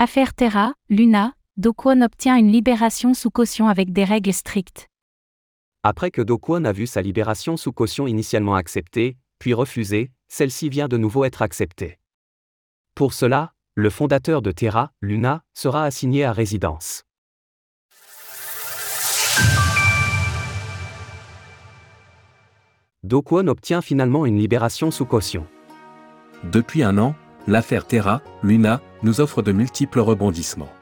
Affaire Terra, Luna, Do Kwon obtient une libération sous caution avec des règles strictes. Après que Do Kwon a vu sa libération sous caution initialement acceptée, puis refusée, celle-ci vient de nouveau être acceptée. Pour cela, le fondateur de Terra, Luna, sera assigné à résidence. Do Kwon obtient finalement une libération sous caution. Depuis un an, l'affaire Terra, Luna, nous offre de multiples rebondissements.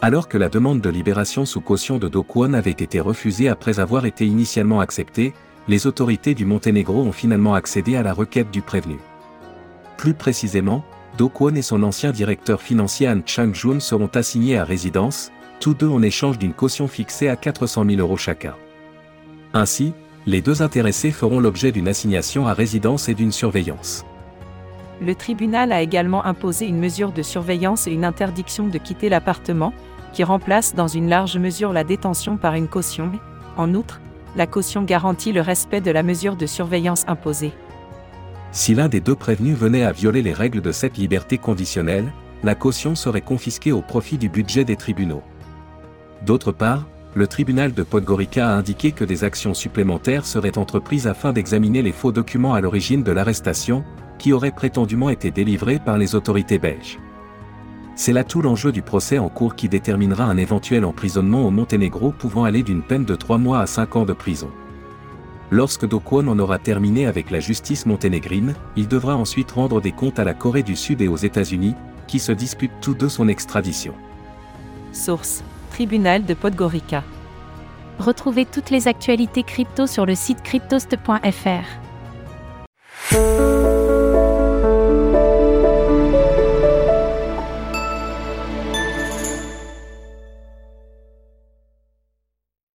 Alors que la demande de libération sous caution de Do Kwon avait été refusée après avoir été initialement acceptée, les autorités du Monténégro ont finalement accédé à la requête du prévenu. Plus précisément, Do Kwon et son ancien directeur financier Han Chang-jun seront assignés à résidence, tous deux en échange d'une caution fixée à 400 000 euros chacun. Ainsi, les deux intéressés feront l'objet d'une assignation à résidence et d'une surveillance. Le tribunal a également imposé une mesure de surveillance et une interdiction de quitter l'appartement, qui remplace dans une large mesure la détention par une caution. En outre, la caution garantit le respect de la mesure de surveillance imposée. Si l'un des deux prévenus venait à violer les règles de cette liberté conditionnelle, la caution serait confisquée au profit du budget des tribunaux. D'autre part, le tribunal de Podgorica a indiqué que des actions supplémentaires seraient entreprises afin d'examiner les faux documents à l'origine de l'arrestation, qui auraient prétendument été délivrés par les autorités belges. C'est là tout l'enjeu du procès en cours qui déterminera un éventuel emprisonnement au Monténégro pouvant aller d'une peine de 3 mois à 5 ans de prison. Lorsque Do Kwon en aura terminé avec la justice monténégrine, il devra ensuite rendre des comptes à la Corée du Sud et aux États-Unis, qui se disputent tous deux son extradition. Source Tribunal de Podgorica. Retrouvez toutes les actualités crypto sur le site cryptost.fr.